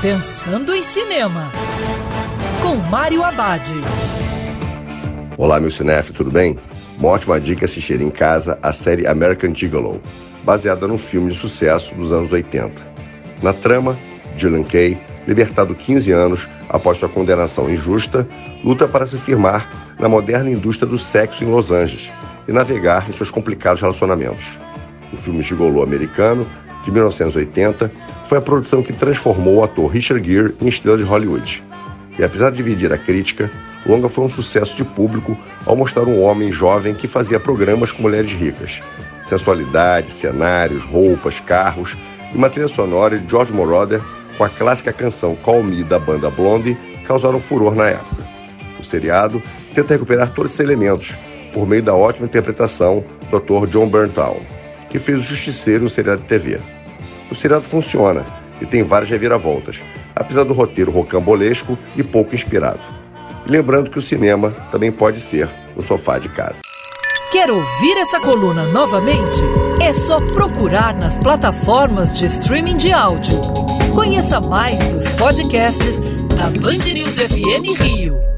Pensando em Cinema, com Mário Abad. Olá, meu cinef, tudo bem? Uma ótima dica é assistir em casa a série American Gigolo, baseada num filme de sucesso dos anos 80. Na trama, Dylan Kay, libertado 15 anos após sua condenação injusta, luta para se firmar na moderna indústria do sexo em Los Angeles e navegar em seus complicados relacionamentos. O filme Gigolo americano de 1980, foi a produção que transformou o ator Richard Gere em estrela de Hollywood. E apesar de dividir a crítica, o longa foi um sucesso de público ao mostrar um homem jovem que fazia programas com mulheres ricas. Sensualidade, cenários, roupas, carros e uma trilha sonora de George Moroder com a clássica canção Call Me da banda Blondie causaram furor na época. O seriado tenta recuperar todos esses elementos por meio da ótima interpretação do ator John Bernthal, que fez o Justiceiro no seriado de TV. O seriado funciona e tem várias reviravoltas, apesar do roteiro rocambolesco e pouco inspirado. E lembrando que o cinema também pode ser no sofá de casa. Quer ouvir essa coluna novamente? É só procurar nas plataformas de streaming de áudio. Conheça mais dos podcasts da Band News FM Rio.